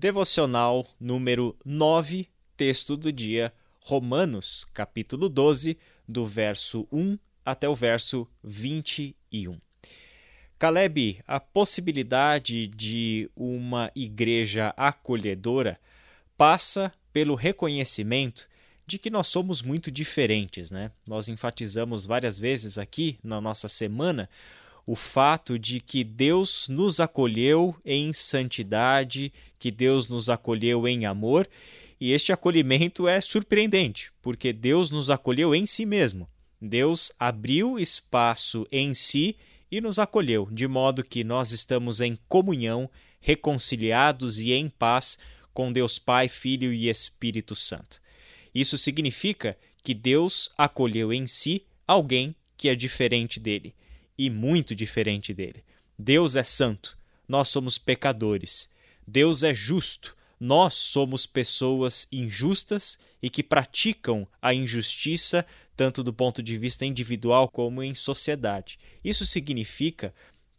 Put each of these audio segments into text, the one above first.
Devocional número 9, texto do dia, Romanos, capítulo 12, do verso 1 até o verso 21. Caleb, a possibilidade de uma igreja acolhedora passa pelo reconhecimento de que nós somos muito diferentes, né? Nós enfatizamos várias vezes aqui na nossa semana o fato de que Deus nos acolheu em santidade, que Deus nos acolheu em amor, e este acolhimento é surpreendente, porque Deus nos acolheu em si mesmo. Deus abriu espaço em si e nos acolheu, de modo que nós estamos em comunhão, reconciliados e em paz com Deus Pai, Filho e Espírito Santo. Isso significa que Deus acolheu em si alguém que é diferente dele e muito diferente dele. Deus é santo, nós somos pecadores. Deus é justo, nós somos pessoas injustas e que praticam a injustiça tanto do ponto de vista individual como em sociedade. Isso significa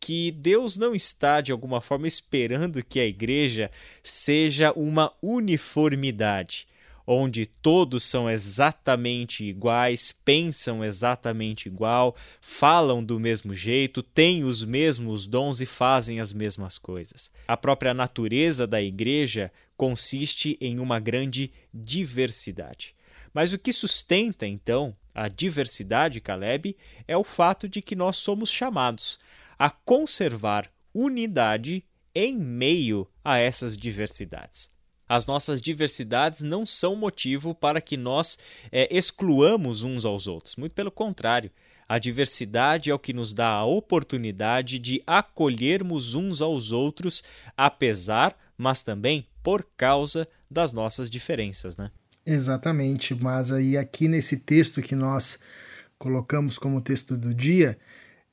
que Deus não está de alguma forma esperando que a igreja seja uma uniformidade onde todos são exatamente iguais, pensam exatamente igual, falam do mesmo jeito, têm os mesmos dons e fazem as mesmas coisas. A própria natureza da igreja consiste em uma grande diversidade. Mas o que sustenta, então, a diversidade, Caleb, é o fato de que nós somos chamados a conservar unidade em meio a essas diversidades as nossas diversidades não são motivo para que nós é, excluamos uns aos outros. Muito pelo contrário, a diversidade é o que nos dá a oportunidade de acolhermos uns aos outros, apesar, mas também por causa das nossas diferenças, né? Exatamente, mas aí aqui nesse texto que nós colocamos como texto do dia,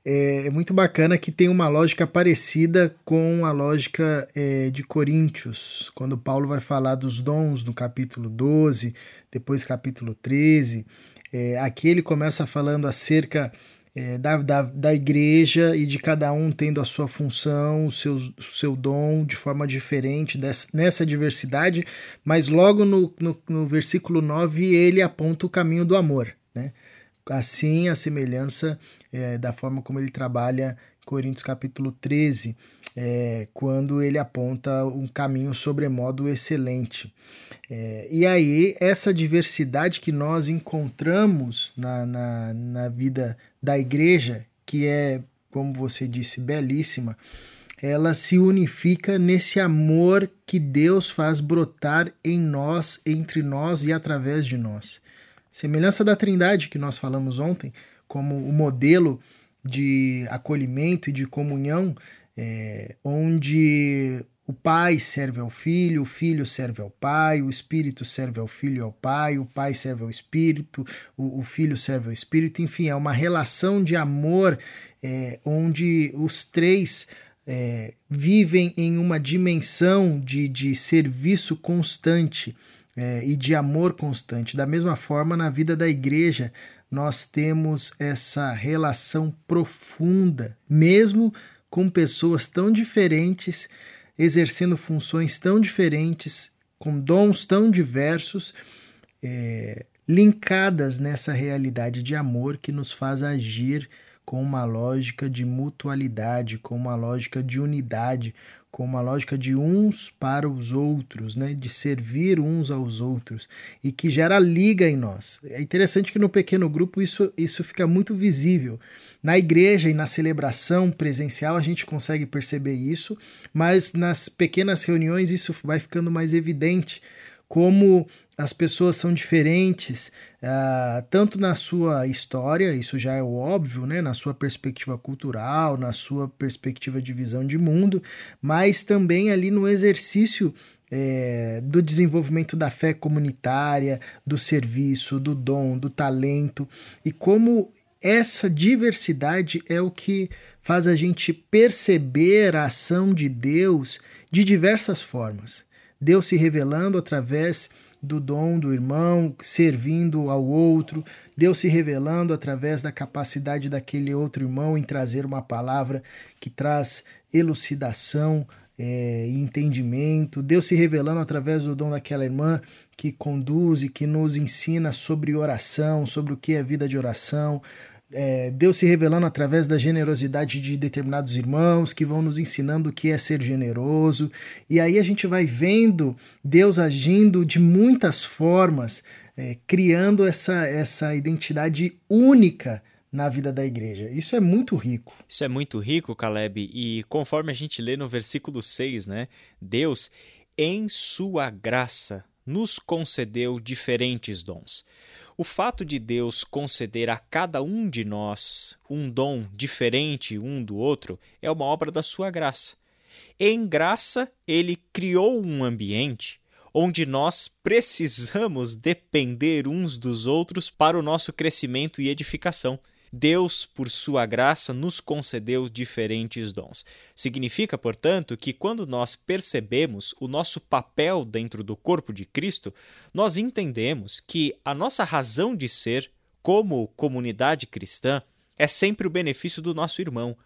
é, é, muito bacana que tem uma lógica parecida com a lógica é, de Coríntios, quando Paulo vai falar dos dons no capítulo 12, depois capítulo 13. É, aqui ele começa falando acerca é, da, da, da igreja e de cada um tendo a sua função, o seu, o seu dom de forma diferente dessa, nessa diversidade, mas logo no, no, no versículo 9 ele aponta o caminho do amor. Né? Assim, a semelhança é, da forma como ele trabalha Coríntios capítulo 13, é, quando ele aponta um caminho sobremodo excelente. É, e aí, essa diversidade que nós encontramos na, na, na vida da igreja, que é, como você disse, belíssima, ela se unifica nesse amor que Deus faz brotar em nós, entre nós e através de nós. Semelhança da Trindade que nós falamos ontem, como o modelo de acolhimento e de comunhão, é, onde o pai serve ao filho, o filho serve ao pai, o espírito serve ao filho e ao pai, o pai serve ao espírito, o, o filho serve ao espírito, enfim, é uma relação de amor é, onde os três é, vivem em uma dimensão de, de serviço constante é, e de amor constante. Da mesma forma, na vida da igreja, nós temos essa relação profunda, mesmo com pessoas tão diferentes, exercendo funções tão diferentes, com dons tão diversos, é, linkadas nessa realidade de amor que nos faz agir com uma lógica de mutualidade, com uma lógica de unidade, com uma lógica de uns para os outros, né, de servir uns aos outros e que gera liga em nós. É interessante que no pequeno grupo isso, isso fica muito visível. Na igreja e na celebração presencial a gente consegue perceber isso, mas nas pequenas reuniões isso vai ficando mais evidente como as pessoas são diferentes, uh, tanto na sua história, isso já é óbvio, né, na sua perspectiva cultural, na sua perspectiva de visão de mundo, mas também ali no exercício é, do desenvolvimento da fé comunitária, do serviço, do dom, do talento, e como essa diversidade é o que faz a gente perceber a ação de Deus de diversas formas. Deus se revelando através do dom do irmão, servindo ao outro, Deus se revelando através da capacidade daquele outro irmão em trazer uma palavra que traz elucidação é, e entendimento, Deus se revelando através do dom daquela irmã que conduz e que nos ensina sobre oração, sobre o que é vida de oração, é, Deus se revelando através da generosidade de determinados irmãos que vão nos ensinando o que é ser generoso, e aí a gente vai vendo Deus agindo de muitas formas, é, criando essa, essa identidade única na vida da igreja. Isso é muito rico. Isso é muito rico, Caleb, e conforme a gente lê no versículo 6, né? Deus, em sua graça, nos concedeu diferentes dons. O fato de Deus conceder a cada um de nós um dom diferente um do outro é uma obra da sua graça. Em graça, ele criou um ambiente onde nós precisamos depender uns dos outros para o nosso crescimento e edificação. Deus, por sua graça, nos concedeu diferentes dons. Significa, portanto, que quando nós percebemos o nosso papel dentro do corpo de Cristo, nós entendemos que a nossa razão de ser, como comunidade cristã, é sempre o benefício do nosso irmão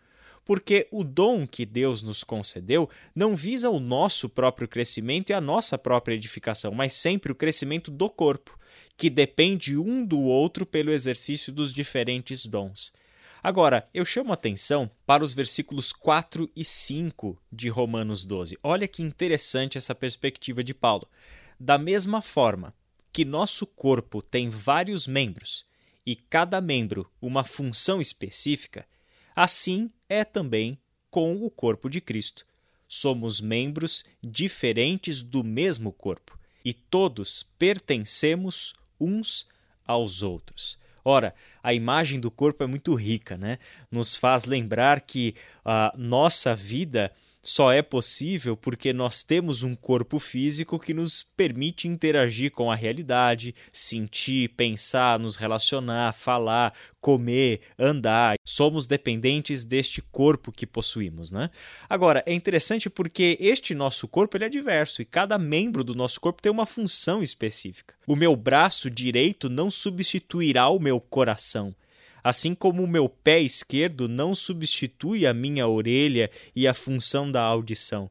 porque o dom que Deus nos concedeu não visa o nosso próprio crescimento e a nossa própria edificação, mas sempre o crescimento do corpo que depende um do outro pelo exercício dos diferentes dons. Agora, eu chamo atenção para os versículos 4 e 5 de Romanos 12. Olha que interessante essa perspectiva de Paulo. Da mesma forma que nosso corpo tem vários membros e cada membro uma função específica, assim é também com o corpo de Cristo. Somos membros diferentes do mesmo corpo e todos pertencemos uns aos outros. Ora, a imagem do corpo é muito rica, né? Nos faz lembrar que a nossa vida só é possível porque nós temos um corpo físico que nos permite interagir com a realidade, sentir, pensar, nos relacionar, falar, comer, andar. Somos dependentes deste corpo que possuímos, né? Agora, é interessante porque este nosso corpo ele é diverso e cada membro do nosso corpo tem uma função específica. O meu braço direito não substituirá o meu coração assim como o meu pé esquerdo não substitui a minha orelha e a função da audição.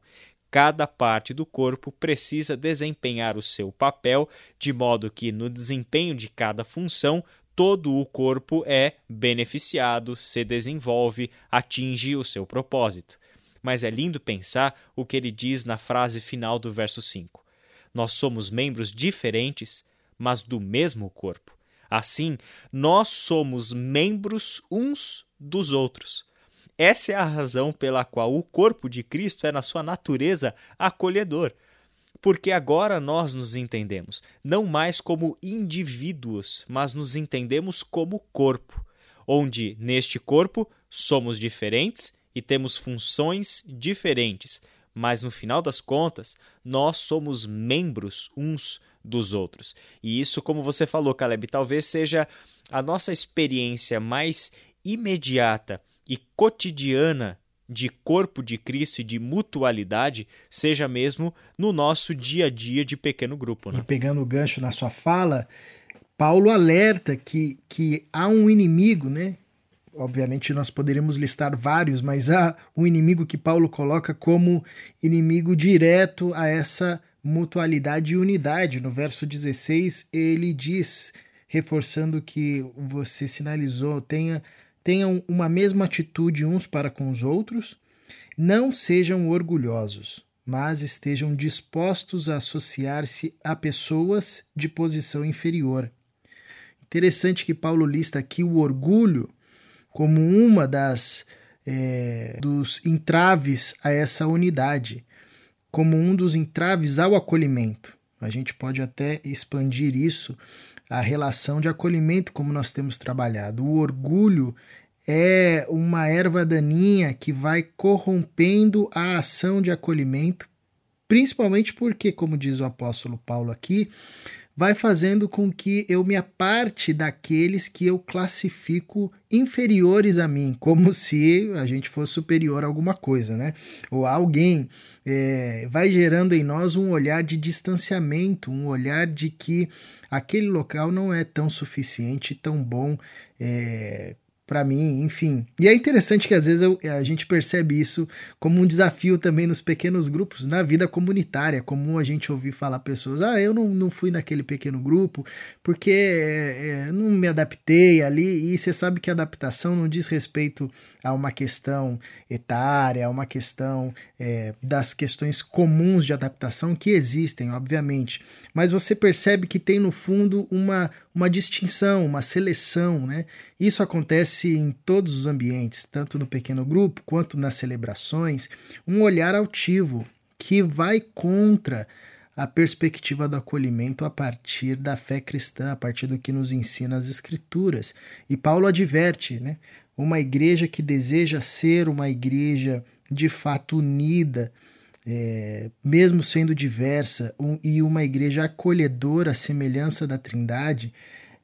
Cada parte do corpo precisa desempenhar o seu papel, de modo que, no desempenho de cada função, todo o corpo é beneficiado, se desenvolve, atinge o seu propósito. Mas é lindo pensar o que ele diz na frase final do verso 5. Nós somos membros diferentes, mas do mesmo corpo. Assim, nós somos membros uns dos outros. Essa é a razão pela qual o corpo de Cristo é, na sua natureza, acolhedor. Porque agora nós nos entendemos não mais como indivíduos, mas nos entendemos como corpo, onde neste corpo somos diferentes e temos funções diferentes, mas no final das contas, nós somos membros uns dos outros. E isso, como você falou, Caleb, talvez seja a nossa experiência mais imediata e cotidiana de corpo de Cristo e de mutualidade seja mesmo no nosso dia a dia de pequeno grupo. Né? E pegando o gancho na sua fala, Paulo alerta que, que há um inimigo, né? Obviamente nós poderíamos listar vários, mas há um inimigo que Paulo coloca como inimigo direto a essa mutualidade e unidade. No verso 16, ele diz, reforçando que você sinalizou, tenha, tenham uma mesma atitude uns para com os outros, não sejam orgulhosos, mas estejam dispostos a associar-se a pessoas de posição inferior. Interessante que Paulo lista aqui o orgulho como uma das é, dos entraves a essa unidade como um dos entraves ao acolhimento. A gente pode até expandir isso, a relação de acolhimento, como nós temos trabalhado. O orgulho é uma erva daninha que vai corrompendo a ação de acolhimento, principalmente porque, como diz o apóstolo Paulo aqui, vai fazendo com que eu me aparte daqueles que eu classifico inferiores a mim, como se a gente fosse superior a alguma coisa, né? Ou a alguém. É, vai gerando em nós um olhar de distanciamento, um olhar de que aquele local não é tão suficiente, tão bom. É, para mim, enfim. E é interessante que às vezes eu, a gente percebe isso como um desafio também nos pequenos grupos, na vida comunitária. É comum a gente ouvir falar pessoas: ah, eu não, não fui naquele pequeno grupo porque é, é, não me adaptei ali. E você sabe que a adaptação não diz respeito a uma questão etária, a uma questão é, das questões comuns de adaptação que existem, obviamente. Mas você percebe que tem no fundo uma, uma distinção, uma seleção, né? Isso acontece em todos os ambientes, tanto no pequeno grupo quanto nas celebrações, um olhar altivo que vai contra a perspectiva do acolhimento a partir da fé cristã, a partir do que nos ensina as escrituras. E Paulo adverte, né? Uma igreja que deseja ser uma igreja de fato unida, é, mesmo sendo diversa, um, e uma igreja acolhedora, à semelhança da Trindade,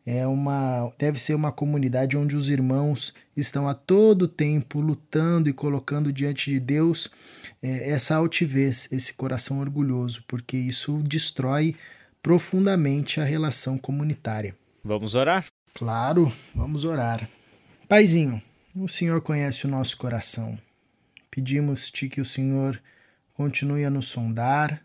é uma, deve ser uma comunidade onde os irmãos estão a todo tempo lutando e colocando diante de Deus é, essa altivez, esse coração orgulhoso, porque isso destrói profundamente a relação comunitária. Vamos orar? Claro, vamos orar. Paizinho, o Senhor conhece o nosso coração. Pedimos-te que o Senhor continue a nos sondar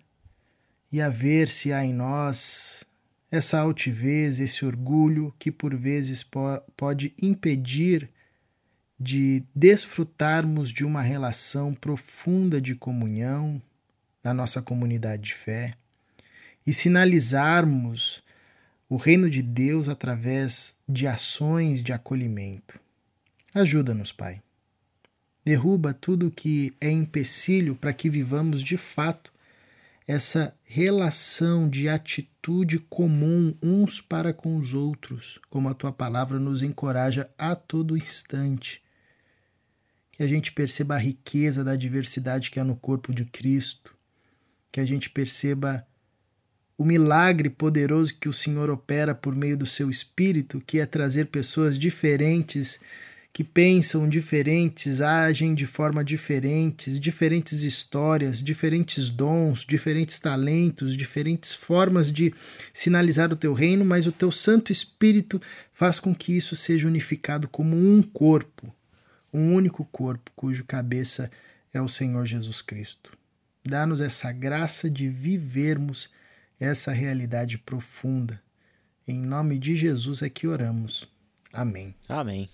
e a ver se há em nós essa altivez, esse orgulho que por vezes po pode impedir de desfrutarmos de uma relação profunda de comunhão na nossa comunidade de fé e sinalizarmos o reino de Deus através de ações de acolhimento. Ajuda-nos, Pai. Derruba tudo que é empecilho para que vivamos de fato essa relação de atitude comum uns para com os outros, como a tua palavra nos encoraja a todo instante. Que a gente perceba a riqueza da diversidade que há no corpo de Cristo, que a gente perceba o milagre poderoso que o Senhor opera por meio do seu Espírito, que é trazer pessoas diferentes que pensam diferentes, agem de forma diferentes, diferentes histórias, diferentes dons, diferentes talentos, diferentes formas de sinalizar o teu reino, mas o teu Santo Espírito faz com que isso seja unificado como um corpo, um único corpo, cujo cabeça é o Senhor Jesus Cristo. Dá-nos essa graça de vivermos essa realidade profunda. Em nome de Jesus é que oramos. Amém. Amém.